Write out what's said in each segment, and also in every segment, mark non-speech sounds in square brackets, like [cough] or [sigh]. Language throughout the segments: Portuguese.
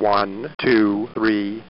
One, two, three.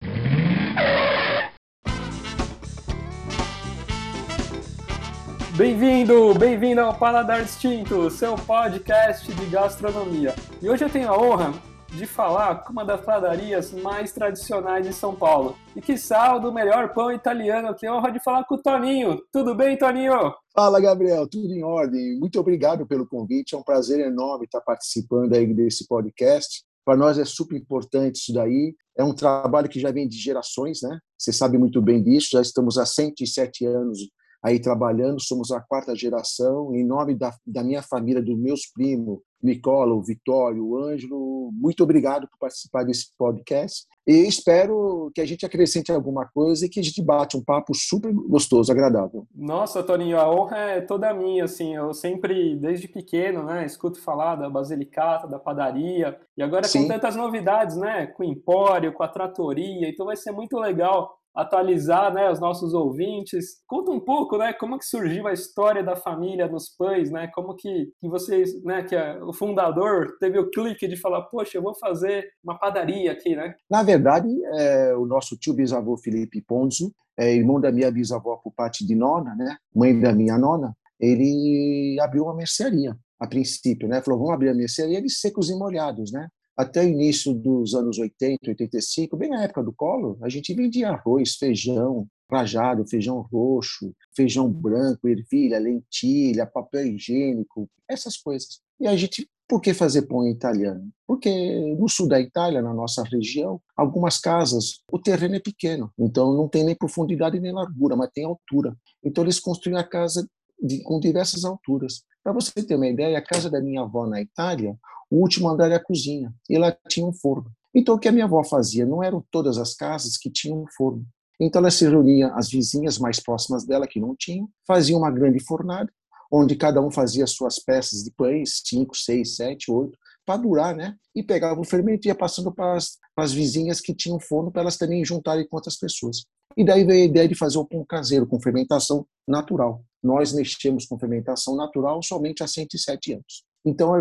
Bem-vindo, bem-vindo ao Paladar Distinto, seu podcast de gastronomia. E hoje eu tenho a honra de falar com uma das padarias mais tradicionais de São Paulo. E que sal do melhor pão italiano. A honra de falar com o Toninho. Tudo bem, Toninho? Fala, Gabriel. Tudo em ordem. Muito obrigado pelo convite. É um prazer enorme estar participando aí desse podcast. Para nós é super importante isso daí. É um trabalho que já vem de gerações, né? Você sabe muito bem disso. Já estamos há 107 anos aí trabalhando, somos a quarta geração. Em nome da, da minha família, dos meus primos, Nicola, o Vitório, o Ângelo, muito obrigado por participar desse podcast. E espero que a gente acrescente alguma coisa e que a gente bate um papo super gostoso, agradável. Nossa, Toninho, a honra é toda minha, assim, eu sempre, desde pequeno, né, escuto falar da Basilicata, da padaria, e agora Sim. com tantas novidades, né, com o Empório, com a Tratoria, então vai ser muito legal atualizar né, os nossos ouvintes. Conta um pouco, né, como que surgiu a história da família nos pães, né, como que, que vocês, né, que a, o fundador teve o clique de falar, poxa, eu vou fazer uma padaria aqui, né? Na verdade, é, o nosso tio bisavô Felipe Ponzo, é irmão da minha bisavó por parte de nona, né, mãe da minha nona, ele abriu uma mercearia a princípio, né? Falou, vamos abrir a mercearia de secos e molhados, né? Até início dos anos 80, 85, bem na época do colo, a gente vendia arroz, feijão, rajado, feijão roxo, feijão branco, ervilha, lentilha, papel higiênico, essas coisas. E a gente, por que fazer pão italiano? Porque no sul da Itália, na nossa região, algumas casas, o terreno é pequeno, então não tem nem profundidade nem largura, mas tem altura. Então eles construíram a casa de, com diversas alturas. Para você ter uma ideia, a casa da minha avó na Itália, o último andar é a cozinha, e lá tinha um forno. Então, o que a minha avó fazia? Não eram todas as casas que tinham um forno. Então, ela se reunia, as vizinhas mais próximas dela, que não tinham, fazia uma grande fornada, onde cada um fazia suas peças de pães, cinco, seis, sete, oito, para durar, né? E pegava o fermento e ia passando para as, para as vizinhas que tinham forno, para elas também juntarem com outras pessoas. E daí veio a ideia de fazer o pão caseiro, com fermentação natural. Nós mexemos com fermentação natural somente há 107 anos. Então,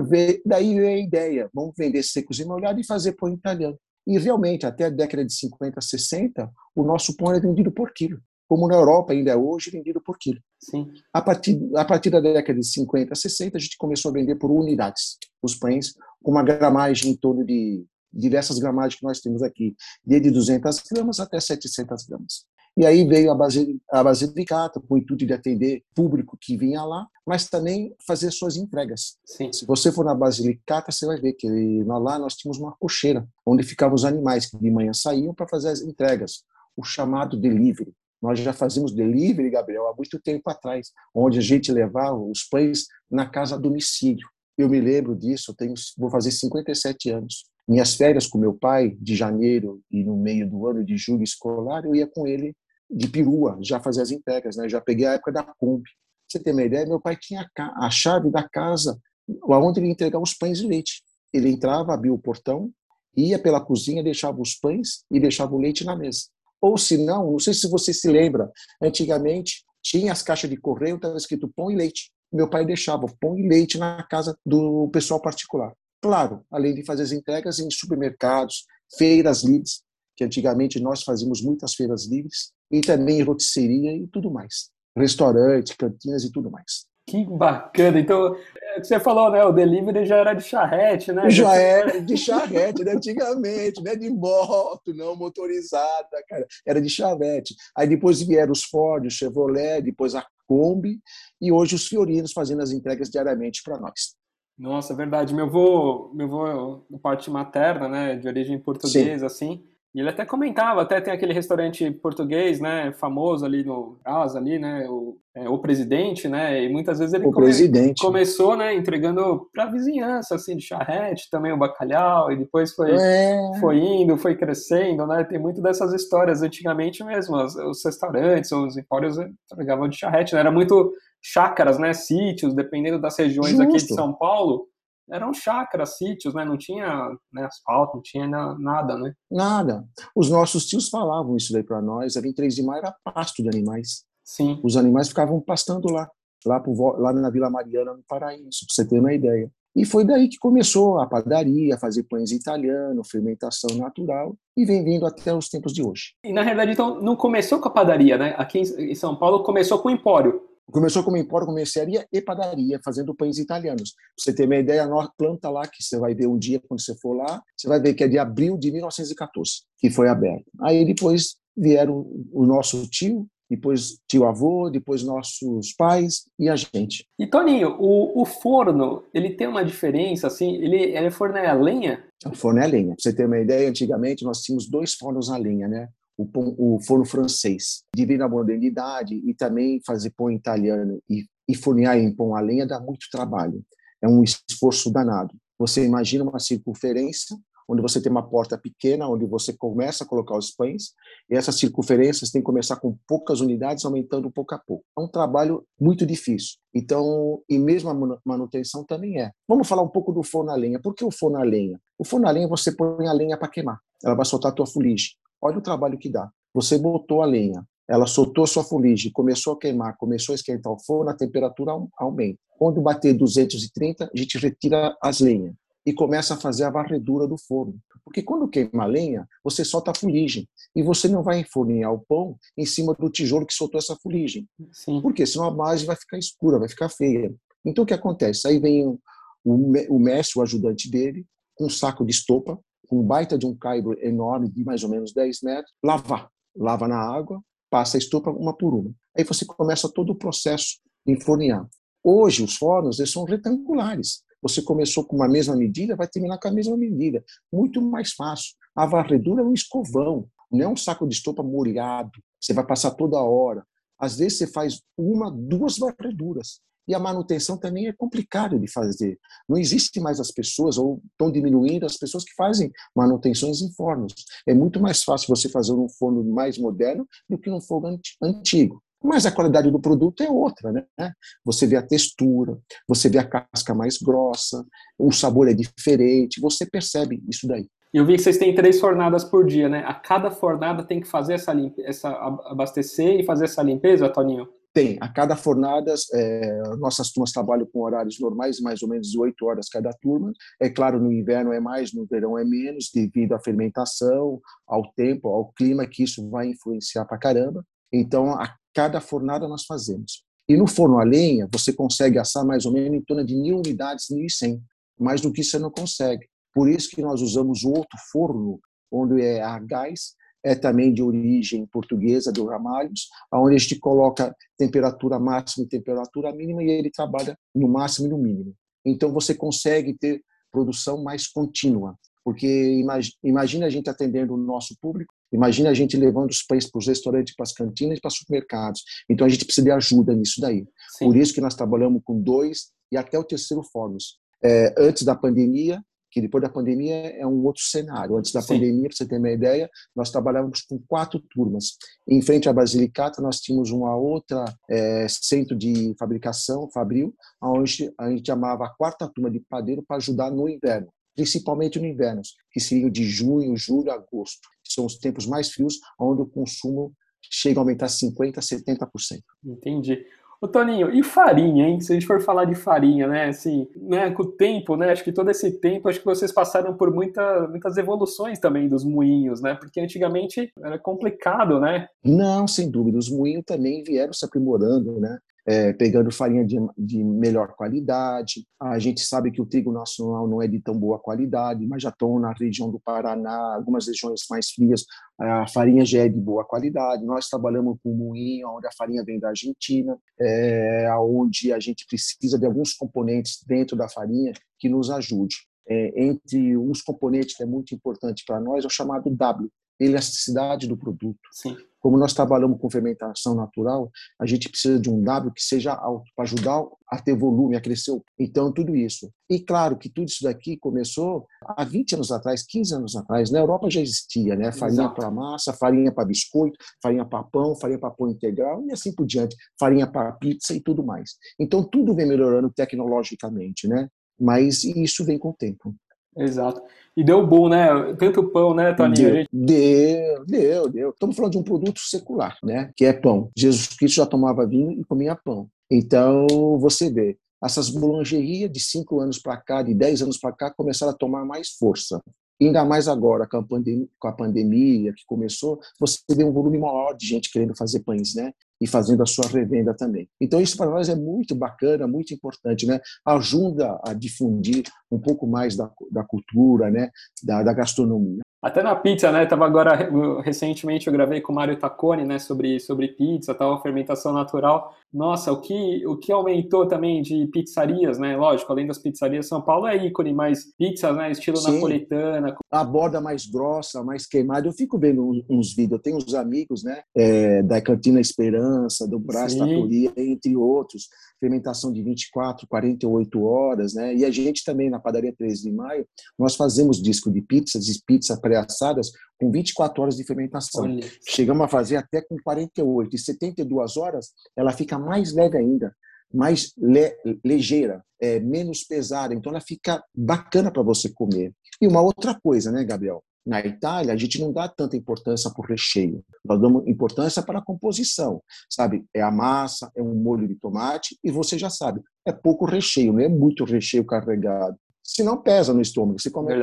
daí veio a ideia, vamos vender secos e molhados e fazer pão italiano. E realmente, até a década de 50, 60, o nosso pão era vendido por quilo, como na Europa ainda é hoje, vendido por quilo. Sim. A partir, a partir da década de 50, 60, a gente começou a vender por unidades, os pães, com uma gramagem em torno de diversas gramagens que nós temos aqui, desde 200 gramas até 700 gramas. E aí veio a, Basilic, a Basilicata, com o intuito de atender público que vinha lá, mas também fazer suas entregas. Sim. Se você for na Basilicata, você vai ver que lá nós tínhamos uma cocheira, onde ficavam os animais que de manhã saíam para fazer as entregas, o chamado delivery. Nós já fazíamos delivery, Gabriel, há muito tempo atrás, onde a gente levava os pães na casa a domicílio. Eu me lembro disso, eu tenho, vou fazer 57 anos. Minhas férias com meu pai, de janeiro e no meio do ano de julho escolar, eu ia com ele de perua, já fazia as entregas, né? Já peguei a época da Kombi. Você tem uma ideia? Meu pai tinha a chave da casa onde ele entregava os pães de leite. Ele entrava, abria o portão, ia pela cozinha, deixava os pães e deixava o leite na mesa. Ou se não, não sei se você se lembra, antigamente tinha as caixas de correio, estava escrito pão e leite. Meu pai deixava pão e leite na casa do pessoal particular. Claro, além de fazer as entregas em supermercados, feiras livres, que antigamente nós fazíamos muitas feiras livres, e também rotisseria e tudo mais. Restaurante, cantinas e tudo mais. Que bacana. Então, é você falou, né? O delivery já era de charrete, né? Já era de charrete, né? antigamente, né? De moto, não motorizada, cara. Era de charrete. Aí depois vieram os Ford, o Chevrolet, depois a Kombi e hoje os Fiorinos fazendo as entregas diariamente para nós. Nossa, verdade. Meu avô, meu avô, parte materna, né? De origem portuguesa, Sim. assim e ele até comentava, até tem aquele restaurante português, né, famoso ali no Brás, ali, né, o, é, o presidente, né, e muitas vezes ele come, começou, né, entregando para a vizinhança, assim, de charrete, também o bacalhau, e depois foi, é. foi indo, foi crescendo, né, tem muito dessas histórias, antigamente mesmo, os, os restaurantes, os empórios entregavam de charrete, né, era muito chácaras, né, sítios, dependendo das regiões Justo. aqui de São Paulo, eram chácaras, sítios, né? Não tinha né, asfalto, não tinha nada, né? Nada. Os nossos tios falavam isso daí para nós. A 23 de maio era pasto de animais. Sim. Os animais ficavam pastando lá, lá, lá na Vila Mariana, no Paraíso, para você ter uma ideia. E foi daí que começou a padaria, fazer pães italianos, fermentação natural, e vem vindo até os tempos de hoje. E na realidade, então, não começou com a padaria, né? Aqui em São Paulo começou com o empório. Começou como empório, com mercearia e padaria, fazendo pães italianos. Pra você ter uma ideia, a planta lá, que você vai ver um dia quando você for lá, você vai ver que é de abril de 1914 que foi aberto. Aí depois vieram o nosso tio, depois tio avô, depois nossos pais e a gente. E Toninho, o, o forno, ele tem uma diferença, assim, ele, ele forno é a lenha? O forno é a lenha. Pra você ter uma ideia, antigamente nós tínhamos dois fornos a lenha, né? O, o forno francês, de vir na modernidade e também fazer pão italiano e, e fornear em pão a lenha dá muito trabalho. É um esforço danado. Você imagina uma circunferência onde você tem uma porta pequena, onde você começa a colocar os pães, e essas circunferências têm que começar com poucas unidades, aumentando pouco a pouco. É um trabalho muito difícil. Então, e mesmo a manutenção também é. Vamos falar um pouco do forno a lenha. Por que o forno a lenha? O forno a lenha você põe a lenha para queimar. Ela vai soltar a tua fuligem. Olha o trabalho que dá. Você botou a lenha, ela soltou sua fuligem, começou a queimar, começou a esquentar o forno, a temperatura aumenta. Quando bater 230, a gente retira as lenhas e começa a fazer a varredura do forno. Porque quando queima a lenha, você solta a fuligem e você não vai enfornear o pão em cima do tijolo que soltou essa fuligem. Sim. Porque senão a base vai ficar escura, vai ficar feia. Então o que acontece? Aí vem o, o mestre, o ajudante dele, com um saco de estopa, com um baita de um caibro enorme de mais ou menos 10 metros, lavar. Lava na água, passa a estopa uma por uma. Aí você começa todo o processo de enfornear. Hoje os fornos eles são retangulares. Você começou com uma mesma medida, vai terminar com a mesma medida. Muito mais fácil. A varredura é um escovão, não é um saco de estopa molhado. Você vai passar toda hora. Às vezes você faz uma, duas varreduras. E a manutenção também é complicado de fazer. Não existe mais as pessoas, ou estão diminuindo as pessoas que fazem manutenções em fornos. É muito mais fácil você fazer um forno mais moderno do que um forno antigo. Mas a qualidade do produto é outra, né? Você vê a textura, você vê a casca mais grossa, o sabor é diferente, você percebe isso daí. Eu vi que vocês têm três fornadas por dia, né? A cada fornada tem que fazer essa, essa abastecer e fazer essa limpeza, Toninho? Tem. A cada fornada, é, nossas turmas trabalham com horários normais, mais ou menos 8 horas cada turma. É claro, no inverno é mais, no verão é menos, devido à fermentação, ao tempo, ao clima, que isso vai influenciar para caramba. Então, a cada fornada nós fazemos. E no forno a lenha, você consegue assar mais ou menos em torno de mil unidades, 1.100. Mais do que você não consegue. Por isso que nós usamos outro forno, onde é a gás, é também de origem portuguesa, do Ramalhos, onde a gente coloca temperatura máxima e temperatura mínima e ele trabalha no máximo e no mínimo. Então você consegue ter produção mais contínua, porque imagina a gente atendendo o nosso público Imagina a gente levando os pães para os restaurantes, para as cantinas e para os supermercados. Então a gente precisa de ajuda nisso daí. Sim. Por isso que nós trabalhamos com dois e até o terceiro fórmulas. É, antes da pandemia, que depois da pandemia é um outro cenário. Antes da Sim. pandemia, para você ter uma ideia, nós trabalhávamos com quatro turmas. Em frente à Basilicata, nós tínhamos uma outra é, centro de fabricação, Fabril, onde a gente chamava a quarta turma de padeiro para ajudar no inverno principalmente no inverno, que seria de junho, julho, agosto, que são os tempos mais frios, onde o consumo chega a aumentar 50%, 70%. Entendi. Ô Toninho, e farinha, hein? Se a gente for falar de farinha, né? Assim, né? Com o tempo, né? Acho que todo esse tempo, acho que vocês passaram por muita, muitas evoluções também dos moinhos, né? Porque antigamente era complicado, né? Não, sem dúvida. Os moinhos também vieram se aprimorando, né? É, pegando farinha de, de, melhor qualidade. A gente sabe que o trigo nacional não é de tão boa qualidade, mas já estão na região do Paraná, algumas regiões mais frias, a farinha já é de boa qualidade. Nós trabalhamos com moinho, onde a farinha vem da Argentina, é, onde a gente precisa de alguns componentes dentro da farinha que nos ajude. É, entre uns componentes que é muito importante para nós é o chamado W, elasticidade do produto. Sim. Como nós trabalhamos com fermentação natural, a gente precisa de um W que seja alto para ajudar a ter volume, a crescer. Então, tudo isso. E claro que tudo isso daqui começou há 20 anos atrás, 15 anos atrás. Na Europa já existia, né? Farinha para massa, farinha para biscoito, farinha para pão, farinha para pão integral e assim por diante. Farinha para pizza e tudo mais. Então, tudo vem melhorando tecnologicamente, né? Mas isso vem com o tempo. Exato. E deu bom, né? Tanto pão, né, Toninho? Deu, gente... deu, deu, deu. Estamos falando de um produto secular, né? Que é pão. Jesus Cristo já tomava vinho e comia pão. Então, você vê, essas boulangerias de cinco anos para cá, de dez anos para cá, começaram a tomar mais força. Ainda mais agora, com a, pandemia, com a pandemia que começou, você vê um volume maior de gente querendo fazer pães, né? E fazendo a sua revenda também. Então, isso para nós é muito bacana, muito importante, né? Ajuda a difundir um pouco mais da, da cultura, né? Da, da gastronomia. Até na pizza, né? Tava agora recentemente eu gravei com o Mário Tacconi, né, sobre sobre pizza, tal, fermentação natural. Nossa, o que o que aumentou também de pizzarias, né? Lógico, além das pizzarias, São Paulo é ícone, mas pizzas, né, estilo Sim. napolitana, a borda mais grossa, mais queimada. Eu fico vendo uns vídeos, eu tenho uns amigos, né, é, da Cantina Esperança, do Brás Tatoria, entre outros fermentação de 24, 48 horas, né? E a gente também, na padaria 13 de maio, nós fazemos disco de pizzas e pizzas pré-assadas com 24 horas de fermentação. Olha. Chegamos a fazer até com 48. E 72 horas, ela fica mais leve ainda, mais le ligeira, é, menos pesada. Então, ela fica bacana para você comer. E uma outra coisa, né, Gabriel? Na Itália, a gente não dá tanta importância para o recheio, nós damos importância para a composição, sabe? É a massa, é um molho de tomate e você já sabe, é pouco recheio, não é muito recheio carregado se não pesa no estômago. Você come,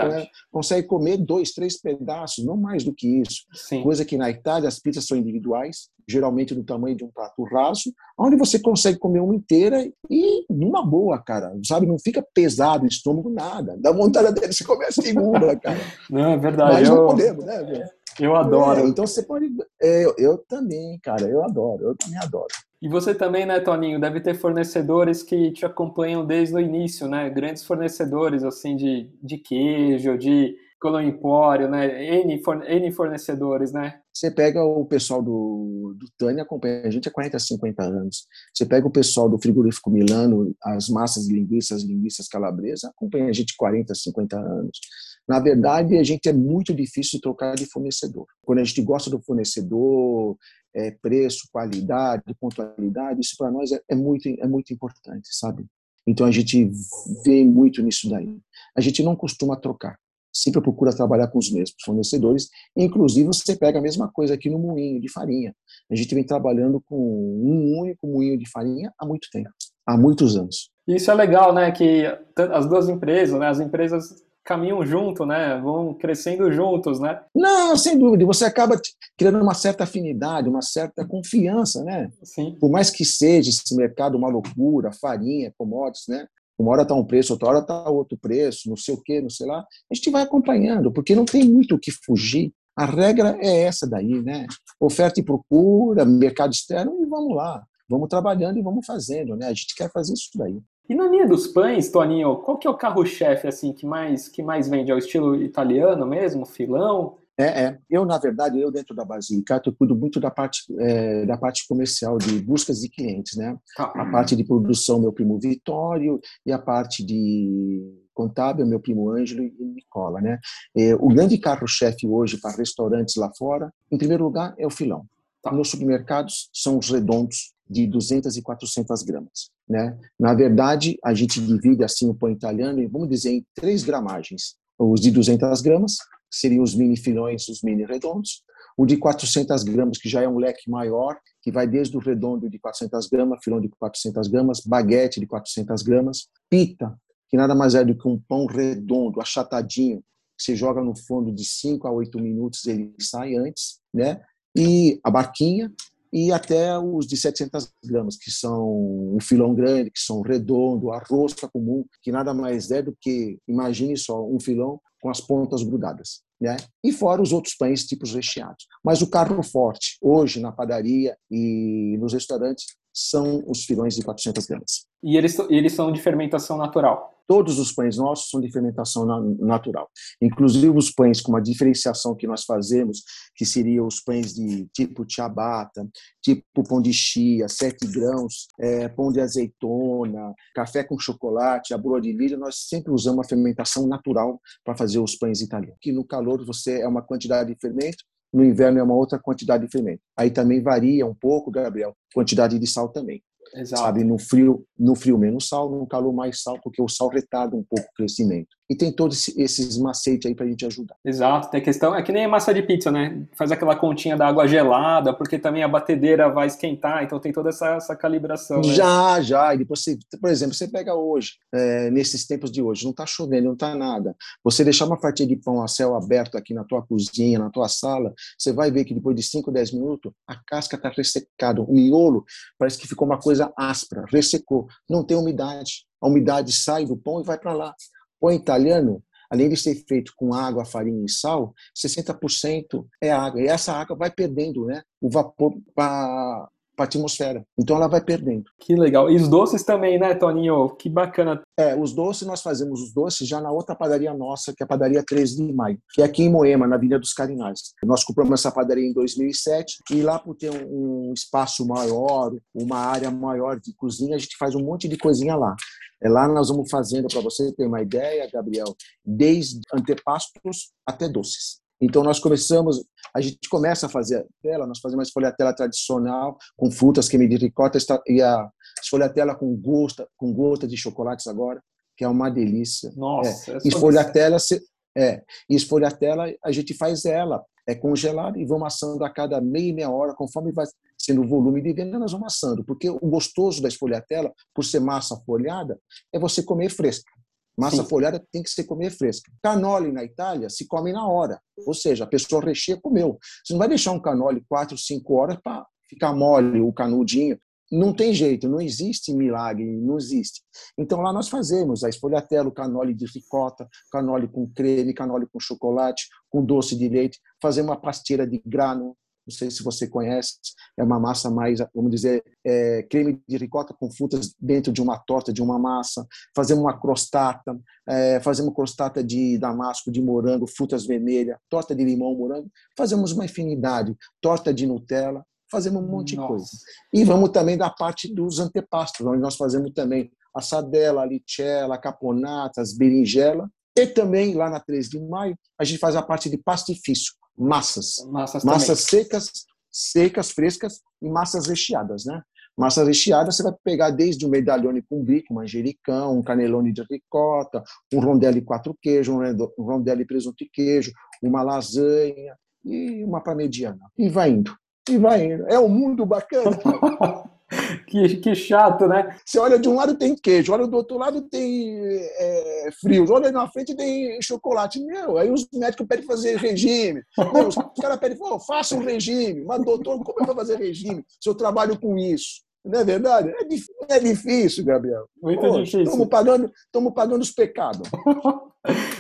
consegue comer dois, três pedaços, não mais do que isso. Sim. Coisa que na Itália as pizzas são individuais, geralmente do tamanho de um prato raso, onde você consegue comer uma inteira e numa boa, cara. Sabe, não fica pesado o estômago, nada. Dá vontade dele se comer a segunda, [laughs] cara. Não, é verdade. Mas eu... não podemos, né? Eu adoro. É, então você pode. É, eu, eu também, cara, eu adoro, eu também adoro. E você também, né, Toninho, deve ter fornecedores que te acompanham desde o início, né? Grandes fornecedores, assim, de, de queijo, de Colon Empório, né? N, N fornecedores, né? Você pega o pessoal do, do Tânia, acompanha a gente há 40, 50 anos. Você pega o pessoal do frigorífico Milano, as massas linguiças, linguiças calabresa, acompanha a gente há 40, 50 anos. Na verdade, a gente é muito difícil trocar de fornecedor. Quando a gente gosta do fornecedor, é, preço, qualidade, pontualidade, isso para nós é, é, muito, é muito importante, sabe? Então a gente vê muito nisso daí. A gente não costuma trocar, sempre procura trabalhar com os mesmos fornecedores. Inclusive, você pega a mesma coisa aqui no moinho de farinha. A gente vem trabalhando com um único moinho de farinha há muito tempo, há muitos anos. Isso é legal, né? Que as duas empresas, né? As empresas caminham junto, né? Vão crescendo juntos, né? Não, sem dúvida. Você acaba criando uma certa afinidade, uma certa confiança, né? Sim. Por mais que seja esse mercado uma loucura, farinha, commodities, né? Uma hora está um preço, outra hora está outro preço, não sei o quê, não sei lá. A gente vai acompanhando, porque não tem muito o que fugir. A regra é essa daí, né? Oferta e procura, mercado externo, e vamos lá. Vamos trabalhando e vamos fazendo, né? A gente quer fazer isso daí. E na linha dos pães, Toninho, qual que é o carro-chefe assim que mais que mais vende? É o estilo italiano mesmo, filão? É, é. Eu, na verdade, eu dentro da Basilicato, eu cuido muito da parte, é, da parte comercial, de buscas de clientes, né? Ah. A parte de produção, meu primo Vitório, e a parte de contábil, meu primo Ângelo e Nicola, né? É, o grande carro-chefe hoje para restaurantes lá fora, em primeiro lugar, é o filão. Tá. Nos supermercados, são os redondos, de 200 e 400 gramas. Né? Na verdade, a gente divide assim o pão italiano, vamos dizer, em três gramagens. Os de 200 gramas seriam os mini filões, os mini redondos. O de 400 gramas, que já é um leque maior, que vai desde o redondo de 400 gramas, filão de 400 gramas, baguete de 400 gramas, pita, que nada mais é do que um pão redondo, achatadinho, que você joga no fundo de 5 a 8 minutos, ele sai antes, né? E a barquinha, e até os de 700 gramas, que são um filão grande, que são redondo, a rosca comum, que nada mais é do que, imagine só, um filão com as pontas grudadas. Né? E fora os outros pães tipos recheados. Mas o carro forte, hoje na padaria e nos restaurantes, são os filões de 400 gramas. E eles, eles são de fermentação natural? Todos os pães nossos são de fermentação natural. Inclusive os pães com uma diferenciação que nós fazemos, que seriam os pães de tipo ciabatta, tipo pão de chia, sete grãos, é, pão de azeitona, café com chocolate, a broa de milho, nós sempre usamos a fermentação natural para fazer os pães italianos. Que no calor você é uma quantidade de fermento, no inverno é uma outra quantidade de fermento. Aí também varia um pouco, Gabriel, quantidade de sal também. Exato. Sabe, no frio, no frio menos sal, no calor mais sal, porque o sal retarda um pouco o crescimento. E tem todos esses macetes aí para a gente ajudar. Exato, tem questão, é que nem massa de pizza, né? Faz aquela continha da água gelada, porque também a batedeira vai esquentar, então tem toda essa, essa calibração. Né? Já, já, e depois você, por exemplo, você pega hoje, é, nesses tempos de hoje, não está chovendo, não está nada, você deixar uma fatia de pão a céu aberto aqui na tua cozinha, na tua sala, você vai ver que depois de 5, 10 minutos, a casca está ressecada, o miolo parece que ficou uma coisa áspera, ressecou, não tem umidade, a umidade sai do pão e vai para lá. O italiano, além de ser feito com água, farinha e sal, 60% é água. E essa água vai perdendo né, o vapor para para a atmosfera. Então ela vai perdendo. Que legal. E os doces também, né, Toninho? Que bacana. É, os doces nós fazemos os doces já na outra padaria nossa, que é a padaria 13 de Maio, que é aqui em Moema, na Avenida dos Carinais. Nós compramos essa padaria em 2007 e lá por ter um espaço maior, uma área maior de cozinha, a gente faz um monte de coisinha lá. É lá nós vamos fazendo, para você ter uma ideia, Gabriel, desde antepastos até doces. Então nós começamos, a gente começa a fazer a tela, nós fazemos a esfolhatela tradicional com frutas, creme de ricota e a esfolhatela com gosta, com gota de chocolates agora, que é uma delícia. Nossa, é. esfolhatela, é, esfolhatela a gente faz ela é congelada e vamos assando a cada meia e meia hora, conforme vai sendo o volume de venda, nós vamos assando. Porque o gostoso da esfolhatela, por ser massa folhada, é você comer fresca. Massa Sim. folhada tem que ser comer fresca. Canole na Itália se come na hora. Ou seja, a pessoa recheia, comeu. Você não vai deixar um canole 4, 5 horas para ficar mole, o canudinho. Não tem jeito, não existe milagre, não existe. Então lá nós fazemos a esfolhatela, o canole de ricota, canole com creme, canole com chocolate, com doce de leite, fazemos uma pasteira de grano, não sei se você conhece, é uma massa mais, vamos dizer, é, creme de ricota com frutas dentro de uma torta, de uma massa. Fazemos uma crostata, é, fazemos crostata de damasco, de morango, frutas vermelhas, torta de limão, morango. Fazemos uma infinidade, torta de Nutella, fazemos um monte Nossa. de coisa. E vamos também da parte dos antepastos, onde nós fazemos também a sadela, a a caponata, as berinjela. E também, lá na 3 de maio, a gente faz a parte de pastifício, massas. Massas, massas secas, secas, frescas e massas recheadas, né? Massas recheadas você vai pegar desde um medalhone com bico, manjericão, um canelone de ricota, um rondelli quatro queijo, um rondelli presunto e queijo, uma lasanha e uma parmegiana. E vai indo. E vai indo. É um mundo bacana. [laughs] que, que chato, né? Você olha de um lado tem queijo, olha do outro lado tem é, frios, olha na frente tem chocolate. Meu, aí os médicos pedem fazer regime. Meu, os caras pedem, oh, faça um regime. Mas, doutor, como é que fazer regime se eu trabalho com isso? Não é verdade? É, difícil, é difícil Gabriel. Muito Poxa, difícil. Estamos pagando, pagando os pecados. [laughs]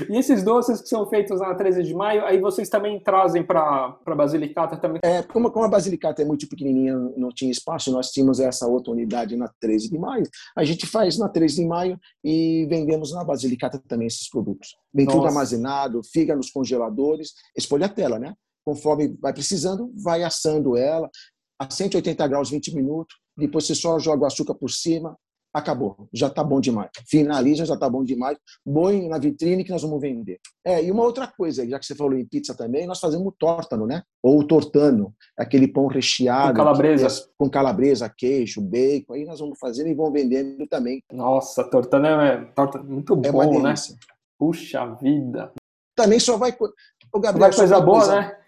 e esses doces que são feitos na 13 de maio, aí vocês também trazem para a Basilicata também? É, como, como a Basilicata é muito pequenininha, não tinha espaço, nós tínhamos essa outra unidade na 13 de maio. A gente faz na 13 de maio e vendemos na Basilicata também esses produtos. Vem Nossa. tudo armazenado, fica nos congeladores, escolha a tela, né? Conforme vai precisando, vai assando ela a 180 graus 20 minutos, depois você só joga o açúcar por cima, acabou, já está bom demais. Finaliza, já está bom demais. Põe na vitrine que nós vamos vender. É, e uma outra coisa, já que você falou em pizza também, nós fazemos tórtano, né? Ou tortano, aquele pão recheado. Com calabresa. com calabresa, queijo, bacon. Aí nós vamos fazendo e vamos vendendo também. Nossa, tortano é torta muito é bom, né? Puxa vida. Também só vai. O Gabriel, vai coisa boa, coisa... né?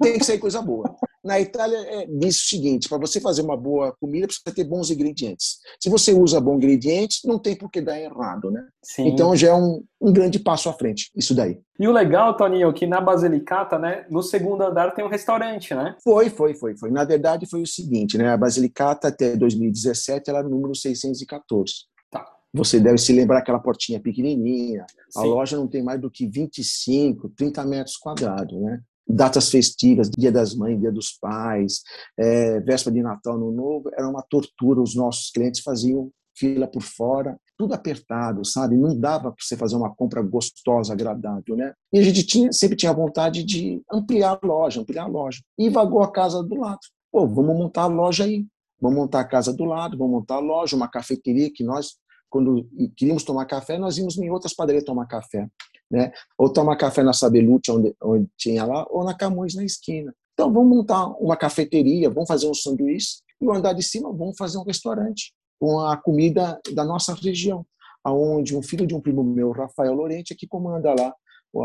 Tem que ser coisa boa. Na Itália, é, diz o seguinte: para você fazer uma boa comida, precisa ter bons ingredientes. Se você usa bons ingredientes, não tem por que dar errado, né? Sim. Então já é um, um grande passo à frente, isso daí. E o legal, Toninho, que na Basilicata, né, no segundo andar tem um restaurante, né? Foi, foi, foi, foi. Na verdade, foi o seguinte, né? A Basilicata, até 2017, era o número 614. Tá. Você deve se lembrar aquela portinha pequenininha. Sim. A loja não tem mais do que 25, 30 metros quadrados, né? Datas festivas, Dia das Mães, Dia dos Pais, é, véspera de Natal, no Novo, era uma tortura. Os nossos clientes faziam fila por fora, tudo apertado, sabe? Não dava para você fazer uma compra gostosa, agradável, né? E a gente tinha, sempre tinha vontade de ampliar a loja, ampliar a loja. E vagou a casa do lado. Pô, vamos montar a loja aí. Vamos montar a casa do lado, vamos montar a loja, uma cafeteria que nós, quando queríamos tomar café, nós íamos em outras padarias tomar café né? Ou tomar café na Sabelute, onde, onde tinha lá, ou na Camões, na esquina. Então, vamos montar uma cafeteria, vamos fazer um sanduíche, e o andar de cima, vamos fazer um restaurante com a comida da nossa região. aonde um filho de um primo meu, Rafael Lorente, é que comanda lá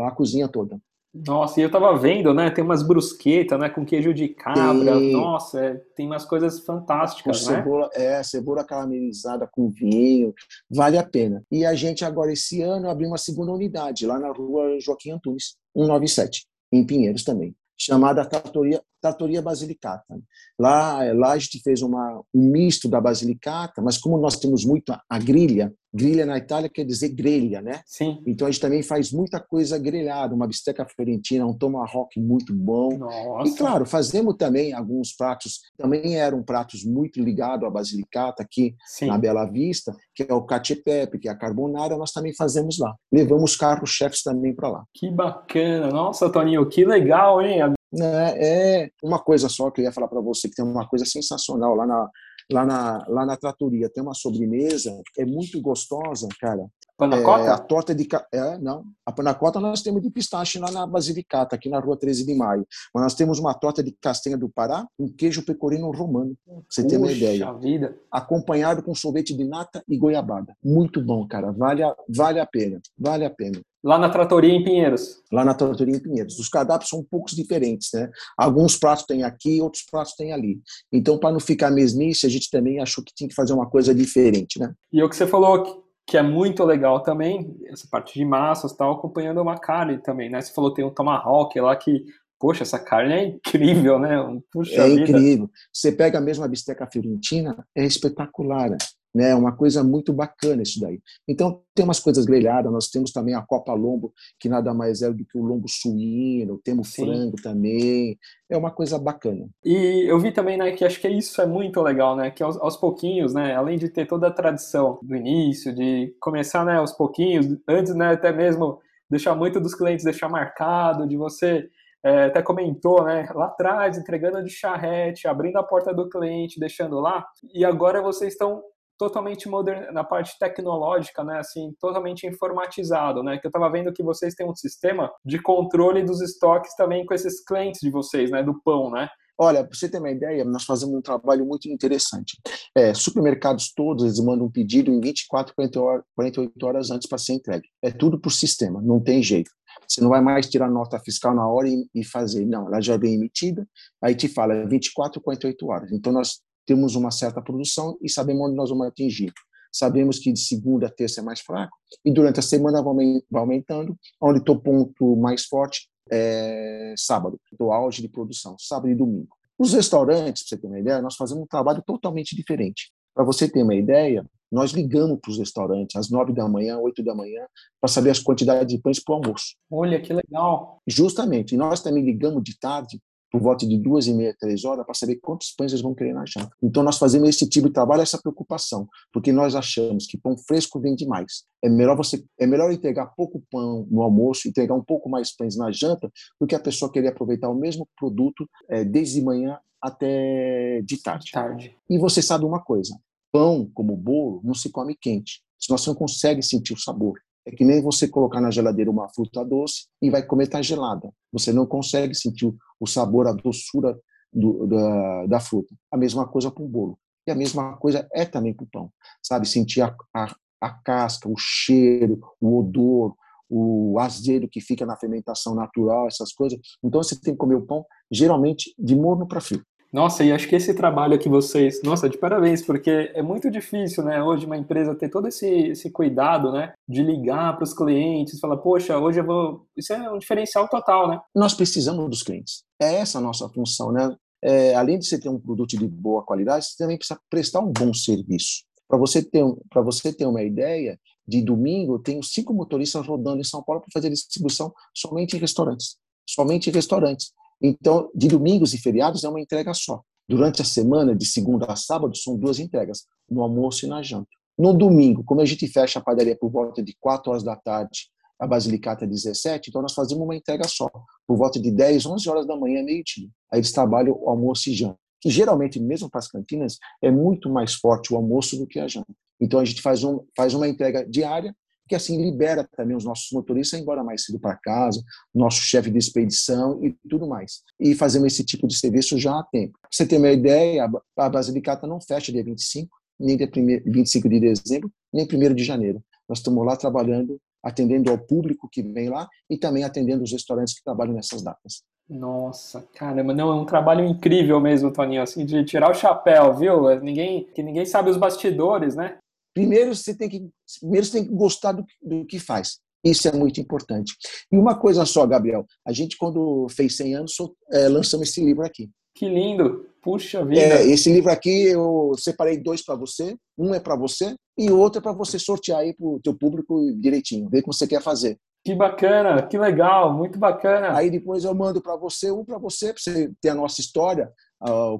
a cozinha toda. Nossa, e eu tava vendo, né? Tem umas brusquetas, né? Com queijo de cabra. Tem... Nossa, é, tem umas coisas fantásticas, com né? Cebola, é, cebola caramelizada com vinho. Vale a pena. E a gente agora, esse ano, abriu uma segunda unidade lá na rua Joaquim Antunes, 197, em Pinheiros também chamada Trattoria, Trattoria Basilicata. Lá, lá a gente fez uma, um misto da Basilicata, mas como nós temos muito a, a grilha, grilha na Itália quer dizer grelha, né? Sim. Então a gente também faz muita coisa grelhada, uma bisteca fiorentina, um tomahawk muito bom. Nossa. E claro, fazemos também alguns pratos, também eram pratos muito ligados à Basilicata aqui Sim. na Bela Vista, que é o cacio pepe, que é a carbonara, nós também fazemos lá. Levamos carros-chefes também para lá. Que bacana. Nossa, Toninho, que legal, hein? É, é uma coisa só que eu ia falar para você, que tem uma coisa sensacional lá na, lá na, lá na tratoria. Tem uma sobremesa, é muito gostosa, cara. Panacota? É, a torta de. É, não. A panacota nós temos de pistache lá na Basilicata, aqui na rua 13 de maio. Mas nós temos uma torta de castanha do Pará, um queijo pecorino romano. Pra você ter uma ideia. Vida. Acompanhado com sorvete de nata e goiabada. Muito bom, cara. Vale a, vale a pena. Vale a pena. Lá na Tratoria em Pinheiros. Lá na Tratoria em Pinheiros. Os cardápios são um poucos diferentes, né? Alguns pratos tem aqui, outros pratos tem ali. Então, para não ficar mesmice, a gente também achou que tinha que fazer uma coisa diferente, né? E o que você falou que é muito legal também, essa parte de massas tal, acompanhando uma carne também, né? Você falou que tem um tomahawk lá que, poxa, essa carne é incrível, né? Puxa é vida. incrível. Você pega a mesma bisteca fiorentina, é espetacular né? É uma coisa muito bacana isso daí. Então tem umas coisas grelhadas, nós temos também a Copa Lombo, que nada mais é do que o lombo suíno, temos Sim. frango também, é uma coisa bacana. E eu vi também, né, que acho que isso é muito legal, né, que aos, aos pouquinhos, né, além de ter toda a tradição do início, de começar, né, aos pouquinhos, antes, né, até mesmo deixar muito dos clientes deixar marcado, de você é, até comentou, né, lá atrás, entregando de charrete, abrindo a porta do cliente, deixando lá, e agora vocês estão totalmente moderno na parte tecnológica, né, assim, totalmente informatizado, né, que eu estava vendo que vocês têm um sistema de controle dos estoques também com esses clientes de vocês, né, do pão, né? Olha, para você ter uma ideia, nós fazemos um trabalho muito interessante. É, supermercados todos, eles mandam um pedido em 24, 48 horas antes para ser entregue. É tudo por sistema, não tem jeito. Você não vai mais tirar nota fiscal na hora e, e fazer. Não, ela já vem emitida, aí te fala 24, 48 horas. Então, nós temos uma certa produção e sabemos onde nós vamos atingir. Sabemos que de segunda a terça é mais fraco e durante a semana vai aumentando, onde estou ponto mais forte é sábado, estou auge de produção, sábado e domingo. Os restaurantes, para você ter uma ideia, nós fazemos um trabalho totalmente diferente. Para você ter uma ideia, nós ligamos para os restaurantes às nove da manhã, oito da manhã, para saber as quantidades de pães para o almoço. Olha, que legal! Justamente. E nós também ligamos de tarde por volta de duas e meia, três horas, para saber quantos pães eles vão querer na janta. Então, nós fazemos esse tipo de trabalho, essa preocupação, porque nós achamos que pão fresco vende mais. É melhor você, é melhor entregar pouco pão no almoço, entregar um pouco mais pães na janta, do que a pessoa querer aproveitar o mesmo produto é, desde manhã até de tarde. tarde. E você sabe uma coisa: pão, como bolo, não se come quente. Se você não consegue sentir o sabor. É que nem você colocar na geladeira uma fruta doce e vai comer tá gelada. Você não consegue sentir o sabor, a doçura do, da, da, fruta. A mesma coisa para o bolo. E a mesma coisa é também para o pão. Sabe? Sentir a, a, a casca, o cheiro, o odor, o azedo que fica na fermentação natural, essas coisas. Então você tem que comer o pão geralmente de morno para frio. Nossa, e acho que esse trabalho que vocês, nossa, de parabéns, porque é muito difícil, né, hoje uma empresa ter todo esse, esse cuidado, né, de ligar para os clientes, falar, poxa, hoje eu vou, isso é um diferencial total, né? Nós precisamos dos clientes. É essa a nossa função, né? É, além de você ter um produto de boa qualidade, você também precisa prestar um bom serviço. Para você ter, para você ter uma ideia, de domingo eu tenho cinco motoristas rodando em São Paulo para fazer distribuição somente em restaurantes, somente em restaurantes. Então, de domingos e feriados é uma entrega só. Durante a semana, de segunda a sábado, são duas entregas, no almoço e na janta. No domingo, como a gente fecha a padaria por volta de 4 horas da tarde, a Basilicata 17, então nós fazemos uma entrega só, por volta de 10, 11 horas da manhã, meio-dia. Aí eles trabalham almoço e janta, que geralmente, mesmo para as cantinas, é muito mais forte o almoço do que a janta. Então a gente faz, um, faz uma entrega diária que assim libera também os nossos motoristas a ir embora mais cedo para casa, nosso chefe de expedição e tudo mais. E fazemos esse tipo de serviço já há tempo. Pra você ter uma ideia, a Basilicata não fecha dia 25, nem dia 25 de dezembro, nem 1 de janeiro. nós estamos lá trabalhando, atendendo ao público que vem lá e também atendendo os restaurantes que trabalham nessas datas. Nossa, caramba, não, é um trabalho incrível mesmo, Toninho, assim, de tirar o chapéu, viu? Ninguém, que ninguém sabe os bastidores, né? Primeiro você tem que, primeiro você tem que gostar do, do que faz. Isso é muito importante. E uma coisa só, Gabriel, a gente quando fez 100 anos é, lançamos esse livro aqui. Que lindo! Puxa vida! É, esse livro aqui eu separei dois para você. Um é para você e o outro é para você sortear aí para o teu público direitinho, ver o que você quer fazer. Que bacana, que legal, muito bacana. Aí depois eu mando para você, um para você, para você ter a nossa história,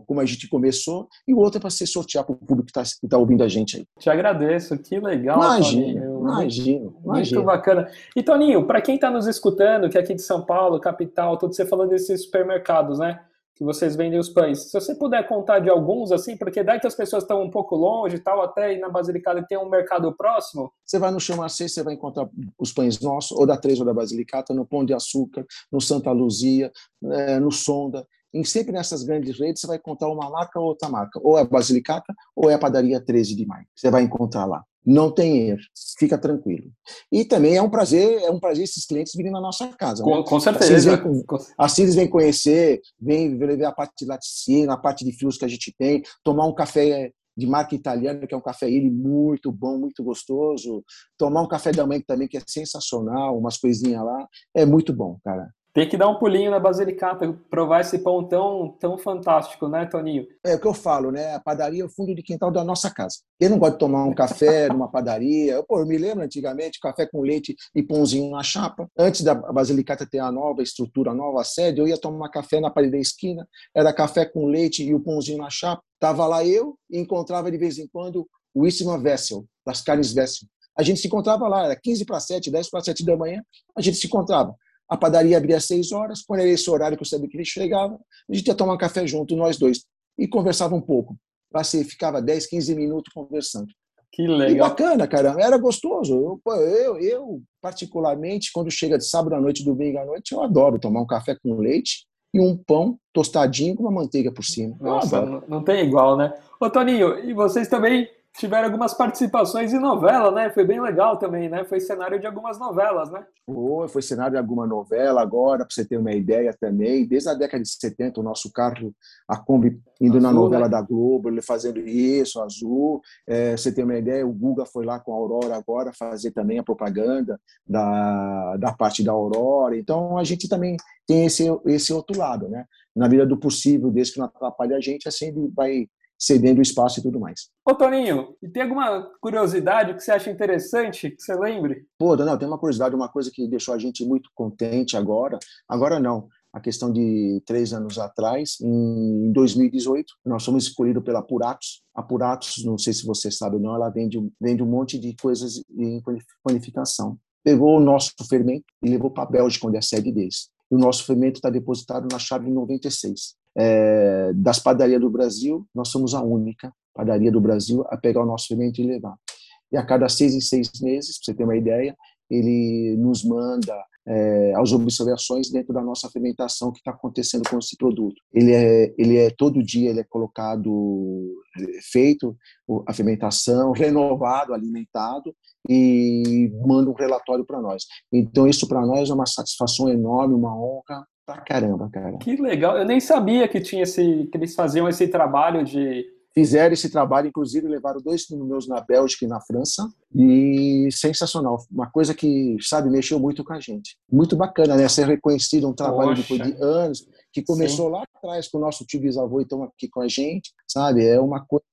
como a gente começou, e o outro é para você sortear para o público que está tá ouvindo a gente aí. Te agradeço, que legal. Imagina, imagina, Muito bacana. E Toninho, para quem está nos escutando, que é aqui de São Paulo, capital, todo você falando desses supermercados, né? que vocês vendem os pães. Se você puder contar de alguns, assim, porque daí que as pessoas estão um pouco longe e tal, até ir na Basilicata tem um mercado próximo. Você vai no Chamacê, você vai encontrar os pães nossos, ou da Três ou da Basilicata, no Pão de Açúcar, no Santa Luzia, é, no Sonda. E sempre nessas grandes redes você vai encontrar uma marca ou outra marca. Ou é a Basilicata, ou é a Padaria 13 de Maio. Você vai encontrar lá não tem erro, fica tranquilo. E também é um prazer, é um prazer esses clientes virem na nossa casa. Com, né? com certeza. Assim eles, vêm, assim eles vêm conhecer, vêm ver a parte de laticínio, a parte de fios que a gente tem, tomar um café de marca italiana, que é um café ele muito bom, muito gostoso, tomar um café da manhã também que é sensacional, umas coisinhas lá, é muito bom, cara. Tem que dar um pulinho na Basilicata, provar esse pão tão, tão fantástico, né, Toninho? É o que eu falo, né? A padaria é o fundo de quintal da nossa casa. Eu não gosto de tomar um café [laughs] numa padaria. Pô, eu me lembro antigamente, café com leite e pãozinho na chapa. Antes da Basilicata ter a nova estrutura, a nova sede, eu ia tomar café na parede da esquina, era café com leite e o pãozinho na chapa. Tava lá eu e encontrava de vez em quando o Isma Vessel, das carnes Vessel. A gente se encontrava lá, era 15 para 7, 10 para 7 da manhã, a gente se encontrava. A padaria abria às seis horas, quando era esse horário que eu sabia que ele chegava, a gente ia tomar um café junto, nós dois, e conversava um pouco. Passei, ficava 10, 15 minutos conversando. Que legal. E bacana, cara, era gostoso. Eu, eu, eu, particularmente, quando chega de sábado à noite, domingo à noite, eu adoro tomar um café com leite e um pão tostadinho com uma manteiga por cima. Nossa, não, não tem igual, né? Ô, Toninho, e vocês também tiveram algumas participações em novela, né? Foi bem legal também, né? Foi cenário de algumas novelas, né? Foi, foi cenário de alguma novela agora, para você ter uma ideia também. Desde a década de 70, o nosso carro, a Kombi, indo azul, na novela né? da Globo, ele fazendo isso, azul. É, você ter uma ideia, o Guga foi lá com a Aurora agora fazer também a propaganda da, da parte da Aurora. Então, a gente também tem esse, esse outro lado, né? Na vida do possível, desde que não atrapalhe a gente, assim ele vai cedendo espaço e tudo mais. Ô Toninho, e tem alguma curiosidade que você acha interessante, que você lembre? Pô, Daniel, tem uma curiosidade, uma coisa que deixou a gente muito contente agora. Agora não, a questão de três anos atrás, em 2018, nós fomos escolhidos pela Puratos. A Puratos, não sei se você sabe ou não, ela vende, vende um monte de coisas em panificação. Pegou o nosso fermento e levou para a Bélgica, onde é a sede deles. E o nosso fermento está depositado na chave 96 é, das padarias do Brasil, nós somos a única padaria do Brasil a pegar o nosso fermento e levar. E a cada seis em seis meses, para você ter uma ideia, ele nos manda é, as observações dentro da nossa fermentação que está acontecendo com esse produto. Ele é, ele é todo dia ele é colocado, é, feito a fermentação, [laughs] renovado, alimentado e manda um relatório para nós. Então isso para nós é uma satisfação enorme, uma honra pra caramba, cara. Que legal. Eu nem sabia que tinha esse que eles faziam esse trabalho de fizeram esse trabalho, inclusive levaram dois meus na Bélgica e na França, e sensacional. Uma coisa que, sabe, mexeu muito com a gente. Muito bacana, né? Ser reconhecido um trabalho Poxa. depois de anos, que começou Sim. lá atrás com o nosso tio bisavô e estão aqui com a gente, sabe? É uma coisa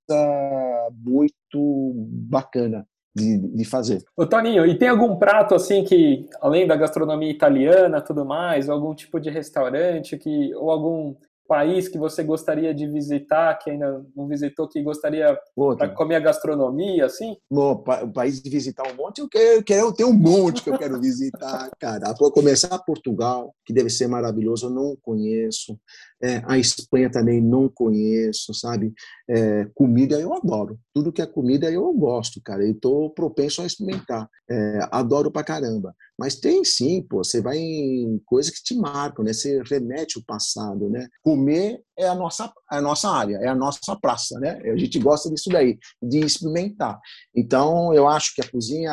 muito bacana de, de fazer. Ô Toninho, e tem algum prato assim que, além da gastronomia italiana, tudo mais, algum tipo de restaurante que, ou algum país que você gostaria de visitar, que ainda não visitou, que gostaria para comer a gastronomia, assim? o país de visitar um monte, eu quero, eu quero ter um monte que eu quero visitar, cara. Vou começar Portugal, que deve ser maravilhoso, eu não conheço. É, a Espanha também não conheço, sabe? É, comida eu adoro. Tudo que é comida eu gosto, cara. E estou propenso a experimentar. É, adoro pra caramba. Mas tem sim, pô. Você vai em coisas que te marcam, né? Você remete o passado, né? Comer é a nossa, a nossa área, é a nossa praça, né? A gente gosta disso daí, de experimentar. Então, eu acho que a cozinha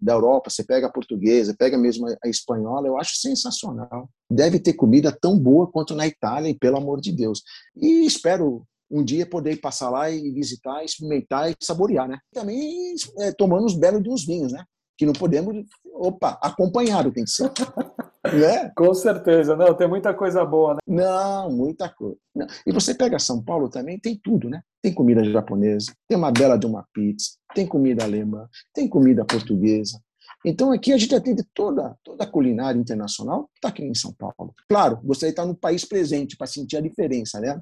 da Europa, você pega a portuguesa, pega mesmo a espanhola, eu acho sensacional. Deve ter comida tão boa quanto na Itália, e pelo amor de Deus. E espero um dia poder passar lá e visitar, experimentar e saborear, né? Também é, tomando os belos de uns vinhos, né? Que não podemos, opa, acompanhado tem que ser. [laughs] né? [laughs] Com certeza, não, tem muita coisa boa, né? Não, muita coisa. Não. E você pega São Paulo também, tem tudo, né? Tem comida japonesa, tem uma bela de uma pizza, tem comida alemã, tem comida portuguesa, então aqui a gente atende toda, toda a culinária internacional, está aqui em São Paulo. Claro, você está no país presente para sentir a diferença, né?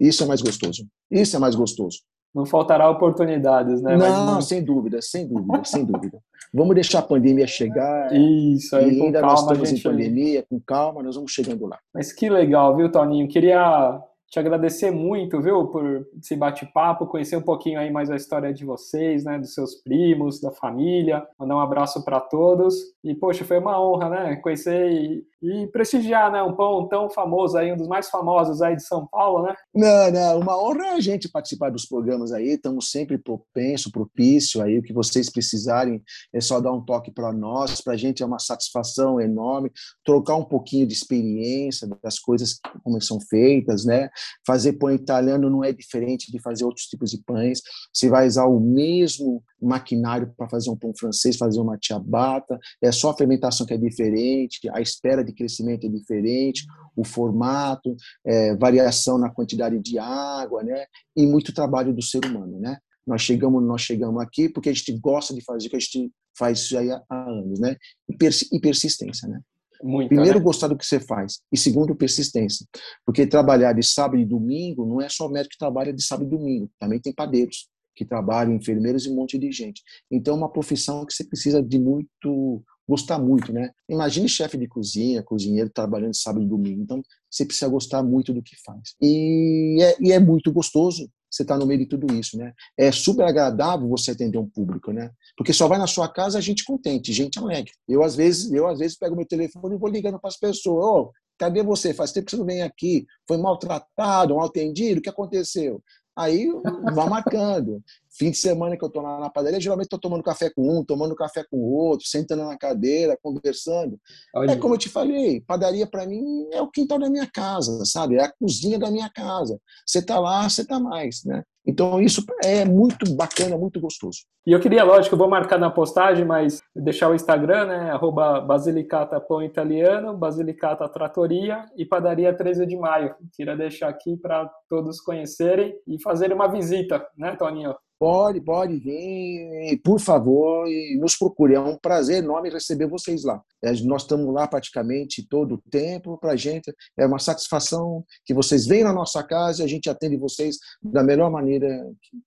Isso é mais gostoso. Isso é mais gostoso. Não faltará oportunidades, né? Não, Mas... sem dúvida, sem dúvida, sem dúvida. Vamos deixar a pandemia chegar. Isso, aí, e ainda calma, nós estamos gente... em pandemia, com calma, nós vamos chegando lá. Mas que legal, viu, Toninho? Queria te agradecer muito, viu, por esse bate-papo, conhecer um pouquinho aí mais a história de vocês, né, dos seus primos, da família, mandar um abraço para todos. E, poxa, foi uma honra, né, conhecer e, e prestigiar, né, um pão tão famoso aí, um dos mais famosos aí de São Paulo, né? Não, não, uma honra é a gente participar dos programas aí, estamos sempre propenso, propício aí, o que vocês precisarem é só dar um toque para nós, para a gente é uma satisfação enorme, trocar um pouquinho de experiência das coisas como são feitas, né? Fazer pão italiano não é diferente de fazer outros tipos de pães, você vai usar o mesmo maquinário para fazer um pão francês, fazer uma ciabatta, é só a fermentação que é diferente, a espera de crescimento é diferente, o formato, é, variação na quantidade de água, né? E muito trabalho do ser humano, né? Nós chegamos, nós chegamos aqui porque a gente gosta de fazer o que a gente faz isso aí há anos, né? E, persistência, né? Muito, Primeiro, né? gostar do que você faz. E segundo, persistência. Porque trabalhar de sábado e domingo não é só médico que trabalha de sábado e domingo. Também tem padeiros que trabalham, enfermeiros e um monte de gente. Então, é uma profissão que você precisa de muito gostar muito, né? Imagine chefe de cozinha, cozinheiro trabalhando sábado e domingo. Então, você precisa gostar muito do que faz. E é, e é muito gostoso você estar tá no meio de tudo isso, né? É super agradável você atender um público, né? Porque só vai na sua casa gente contente, gente alegre. Eu às vezes, eu às vezes pego meu telefone e vou ligando para as pessoas, oh, cadê você? Faz tempo que você não vem aqui. Foi maltratado, mal atendido, o que aconteceu? Aí vai marcando. Fim de semana que eu estou lá na padaria, geralmente estou tomando café com um, tomando café com o outro, sentando na cadeira, conversando. Olha. É como eu te falei, padaria para mim é o quintal da minha casa, sabe? É a cozinha da minha casa. Você está lá, você está mais, né? Então isso é muito bacana, muito gostoso. E eu queria, lógico, eu vou marcar na postagem, mas deixar o Instagram, né? Arroba Basilicata Pão Italiano, Basilicata Tratoria e Padaria 13 de Maio. Queria deixar aqui para todos conhecerem e fazerem uma visita, né, Toninho? Pode, pode vir, por favor, e nos procure. É um prazer enorme receber vocês lá. É, nós estamos lá praticamente todo o tempo. Para a gente é uma satisfação que vocês venham na nossa casa e a gente atende vocês da melhor maneira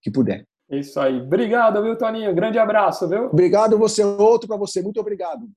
que puder. Isso aí. Obrigado, viu, Toninho? Grande abraço, viu? Obrigado você, outro para você. Muito obrigado.